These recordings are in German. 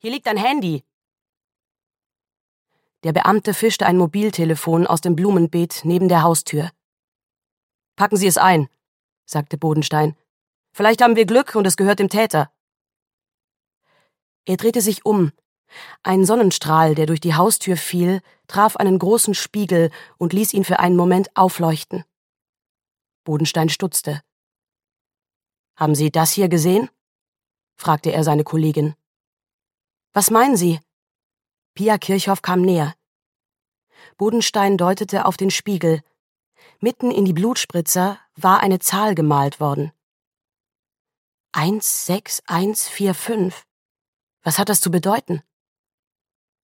Hier liegt ein Handy. Der Beamte fischte ein Mobiltelefon aus dem Blumenbeet neben der Haustür. Packen Sie es ein, sagte Bodenstein. Vielleicht haben wir Glück und es gehört dem Täter. Er drehte sich um. Ein Sonnenstrahl, der durch die Haustür fiel, traf einen großen Spiegel und ließ ihn für einen Moment aufleuchten. Bodenstein stutzte. Haben Sie das hier gesehen? fragte er seine Kollegin. Was meinen Sie? Pia Kirchhoff kam näher. Bodenstein deutete auf den Spiegel. Mitten in die Blutspritzer war eine Zahl gemalt worden. Eins, sechs, eins, vier, fünf. Was hat das zu bedeuten?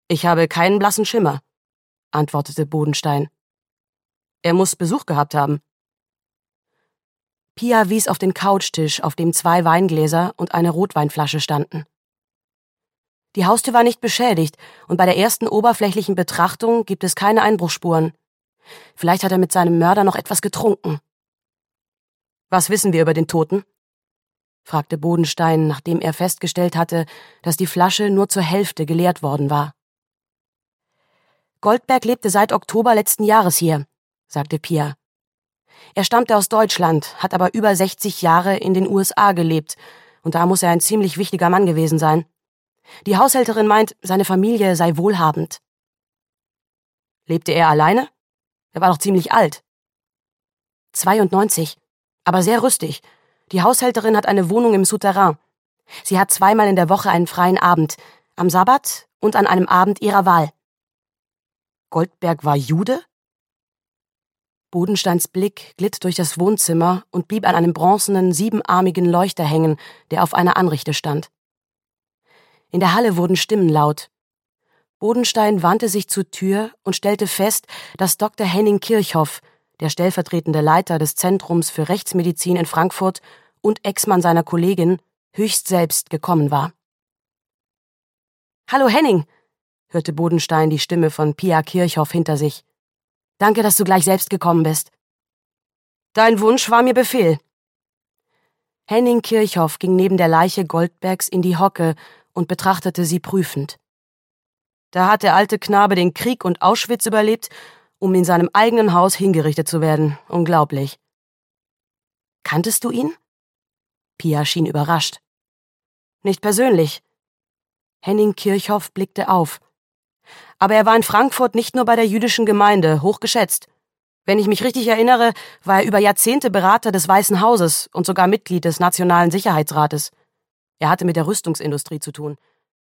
Ich habe keinen blassen Schimmer, antwortete Bodenstein. Er muss Besuch gehabt haben. Pia wies auf den Couchtisch, auf dem zwei Weingläser und eine Rotweinflasche standen. Die Haustür war nicht beschädigt und bei der ersten oberflächlichen Betrachtung gibt es keine Einbruchsspuren. Vielleicht hat er mit seinem Mörder noch etwas getrunken. Was wissen wir über den Toten? fragte Bodenstein, nachdem er festgestellt hatte, dass die Flasche nur zur Hälfte geleert worden war. Goldberg lebte seit Oktober letzten Jahres hier, sagte Pia. Er stammte aus Deutschland, hat aber über 60 Jahre in den USA gelebt, und da muss er ein ziemlich wichtiger Mann gewesen sein. Die Haushälterin meint, seine Familie sei wohlhabend. Lebte er alleine? Er war doch ziemlich alt. 92, aber sehr rüstig. Die Haushälterin hat eine Wohnung im Souterrain. Sie hat zweimal in der Woche einen freien Abend, am Sabbat und an einem Abend ihrer Wahl. Goldberg war Jude? Bodensteins Blick glitt durch das Wohnzimmer und blieb an einem bronzenen, siebenarmigen Leuchter hängen, der auf einer Anrichte stand. In der Halle wurden Stimmen laut. Bodenstein wandte sich zur Tür und stellte fest, dass Dr. Henning Kirchhoff, der stellvertretende Leiter des Zentrums für Rechtsmedizin in Frankfurt und Ex-Mann seiner Kollegin, höchst selbst gekommen war. Hallo Henning, hörte Bodenstein die Stimme von Pia Kirchhoff hinter sich. Danke, dass du gleich selbst gekommen bist. Dein Wunsch war mir Befehl. Henning Kirchhoff ging neben der Leiche Goldbergs in die Hocke und betrachtete sie prüfend. Da hat der alte Knabe den Krieg und Auschwitz überlebt, um in seinem eigenen Haus hingerichtet zu werden. Unglaublich. Kanntest du ihn? Pia schien überrascht. Nicht persönlich. Henning Kirchhoff blickte auf. Aber er war in Frankfurt nicht nur bei der jüdischen Gemeinde hochgeschätzt. Wenn ich mich richtig erinnere, war er über Jahrzehnte Berater des Weißen Hauses und sogar Mitglied des Nationalen Sicherheitsrates. Er hatte mit der Rüstungsindustrie zu tun.